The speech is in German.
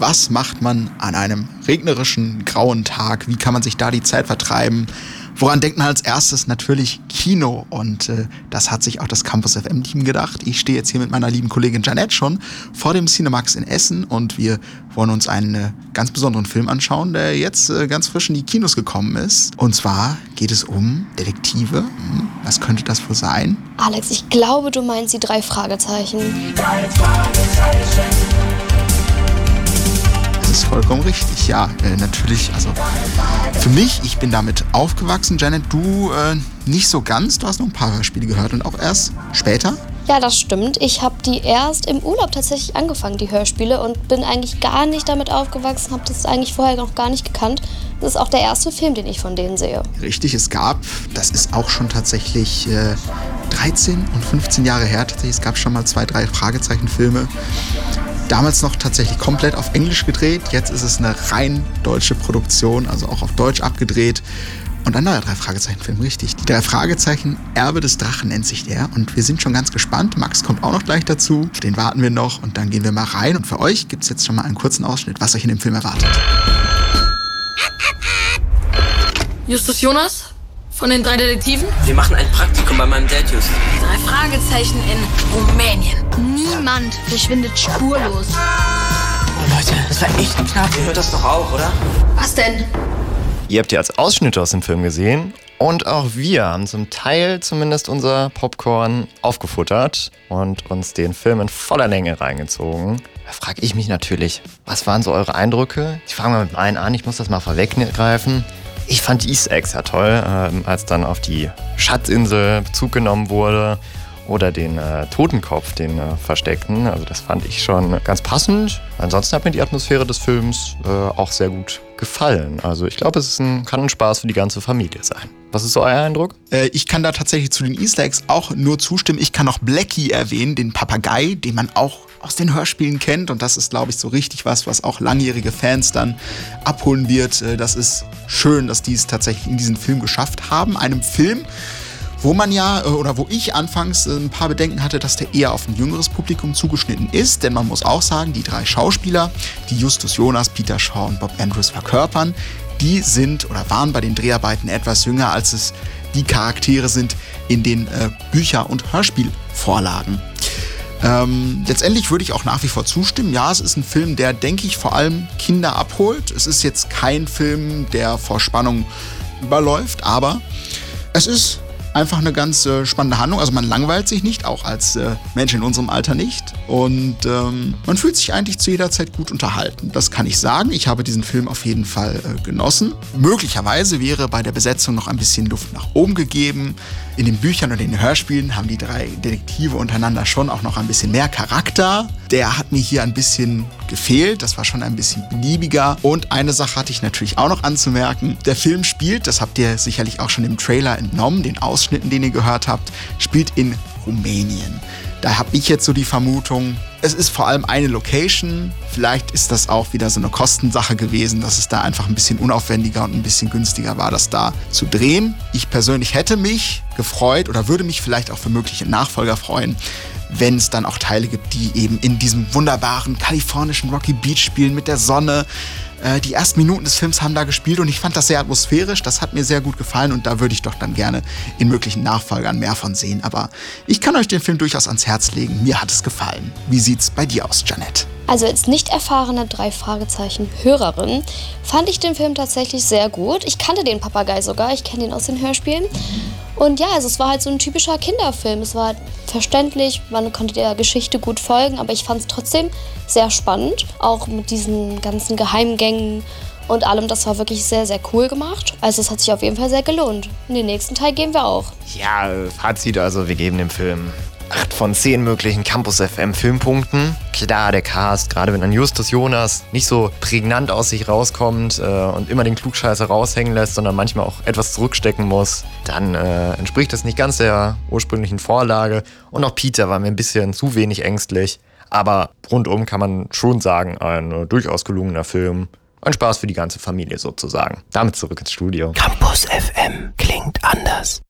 Was macht man an einem regnerischen, grauen Tag? Wie kann man sich da die Zeit vertreiben? Woran denkt man als erstes? Natürlich Kino. Und äh, das hat sich auch das Campus FM-Team gedacht. Ich stehe jetzt hier mit meiner lieben Kollegin Janette schon vor dem Cinemax in Essen und wir wollen uns einen äh, ganz besonderen Film anschauen, der jetzt äh, ganz frisch in die Kinos gekommen ist. Und zwar geht es um Detektive. Hm, was könnte das wohl sein? Alex, ich glaube, du meinst die drei Fragezeichen. Die drei Fragezeichen ist vollkommen richtig. Ja, äh, natürlich. Also für mich, ich bin damit aufgewachsen. Janet, du äh, nicht so ganz. Du hast noch ein paar Hörspiele gehört und auch erst später. Ja, das stimmt. Ich habe die erst im Urlaub tatsächlich angefangen, die Hörspiele, und bin eigentlich gar nicht damit aufgewachsen, habe das eigentlich vorher noch gar nicht gekannt. Das ist auch der erste Film, den ich von denen sehe. Richtig, es gab, das ist auch schon tatsächlich äh, 13 und 15 Jahre her, tatsächlich, es gab schon mal zwei, drei Fragezeichenfilme. Damals noch tatsächlich komplett auf Englisch gedreht. Jetzt ist es eine rein deutsche Produktion, also auch auf Deutsch abgedreht. Und ein neuer Drei-Fragezeichen-Film, richtig. Die Drei Fragezeichen Erbe des Drachen nennt sich der. Und wir sind schon ganz gespannt. Max kommt auch noch gleich dazu. Den warten wir noch und dann gehen wir mal rein. Und für euch gibt es jetzt schon mal einen kurzen Ausschnitt, was euch in dem Film erwartet. Justus Jonas? Von den drei Detektiven? Wir machen ein Praktikum bei meinem Dad, Just. Drei Fragezeichen in Rumänien. Niemand verschwindet spurlos. Oh, Leute, das war echt knapp. Ihr hört das doch auch, oder? Was denn? Ihr habt ja als Ausschnitte aus dem Film gesehen. Und auch wir haben zum Teil zumindest unser Popcorn aufgefuttert und uns den Film in voller Länge reingezogen. Da frage ich mich natürlich, was waren so eure Eindrücke? Ich fange mal mit meinen an, ich muss das mal vorweggreifen. Ich fand die Easter Eggs ja toll, äh, als dann auf die Schatzinsel Bezug genommen wurde oder den äh, Totenkopf, den äh, versteckten. Also das fand ich schon ganz passend. Ansonsten hat mir die Atmosphäre des Films äh, auch sehr gut gefallen. Also ich glaube, es ist ein, kann ein Spaß für die ganze Familie sein. Was ist so euer Eindruck? Äh, ich kann da tatsächlich zu den Easter Eggs auch nur zustimmen. Ich kann noch Blackie erwähnen, den Papagei, den man auch aus den Hörspielen kennt. Und das ist, glaube ich, so richtig was, was auch langjährige Fans dann abholen wird. Äh, das ist schön, dass die es tatsächlich in diesen Film geschafft haben. Einem Film, wo man ja, äh, oder wo ich anfangs äh, ein paar Bedenken hatte, dass der eher auf ein jüngeres Publikum zugeschnitten ist. Denn man muss auch sagen, die drei Schauspieler, die Justus Jonas, Peter Shaw und Bob Andrews verkörpern, die sind oder waren bei den Dreharbeiten etwas jünger, als es die Charaktere sind in den äh, Bücher- und Hörspielvorlagen. Ähm, letztendlich würde ich auch nach wie vor zustimmen. Ja, es ist ein Film, der, denke ich, vor allem Kinder abholt. Es ist jetzt kein Film, der vor Spannung überläuft, aber es ist einfach eine ganz äh, spannende Handlung. Also man langweilt sich nicht, auch als äh, Mensch in unserem Alter nicht. Und ähm, man fühlt sich eigentlich zu jeder Zeit gut unterhalten. Das kann ich sagen. Ich habe diesen Film auf jeden Fall äh, genossen. Möglicherweise wäre bei der Besetzung noch ein bisschen Luft nach oben gegeben. In den Büchern und in den Hörspielen haben die drei Detektive untereinander schon auch noch ein bisschen mehr Charakter. Der hat mir hier ein bisschen gefehlt. Das war schon ein bisschen beliebiger. Und eine Sache hatte ich natürlich auch noch anzumerken. Der Film spielt, das habt ihr sicherlich auch schon im Trailer entnommen, den Ausschnitten, den ihr gehört habt, spielt in Rumänien. Da habe ich jetzt so die Vermutung, es ist vor allem eine Location. Vielleicht ist das auch wieder so eine Kostensache gewesen, dass es da einfach ein bisschen unaufwendiger und ein bisschen günstiger war, das da zu drehen. Ich persönlich hätte mich gefreut oder würde mich vielleicht auch für mögliche Nachfolger freuen, wenn es dann auch Teile gibt, die eben in diesem wunderbaren kalifornischen Rocky Beach spielen mit der Sonne. Äh, die ersten Minuten des Films haben da gespielt und ich fand das sehr atmosphärisch. Das hat mir sehr gut gefallen und da würde ich doch dann gerne in möglichen Nachfolgern mehr von sehen. Aber ich kann euch den Film durchaus ans Herz legen. Mir hat es gefallen. Wie sieht's bei dir aus, Janet? Also als nicht erfahrene drei Fragezeichen Hörerin fand ich den Film tatsächlich sehr gut. Ich kannte den Papagei sogar, ich kenne ihn aus den Hörspielen. Und ja, also es war halt so ein typischer Kinderfilm. Es war verständlich, man konnte der Geschichte gut folgen, aber ich fand es trotzdem sehr spannend, auch mit diesen ganzen Geheimgängen und allem. Das war wirklich sehr, sehr cool gemacht. Also es hat sich auf jeden Fall sehr gelohnt. In den nächsten Teil gehen wir auch. Ja, Fazit also, wir geben dem Film 8 von 10 möglichen Campus FM Filmpunkten. Klar, der Cast, gerade wenn ein Justus Jonas nicht so prägnant aus sich rauskommt äh, und immer den Klugscheißer raushängen lässt, sondern manchmal auch etwas zurückstecken muss, dann äh, entspricht das nicht ganz der ursprünglichen Vorlage. Und auch Peter war mir ein bisschen zu wenig ängstlich. Aber rundum kann man schon sagen, ein äh, durchaus gelungener Film. Ein Spaß für die ganze Familie sozusagen. Damit zurück ins Studio. Campus FM klingt anders.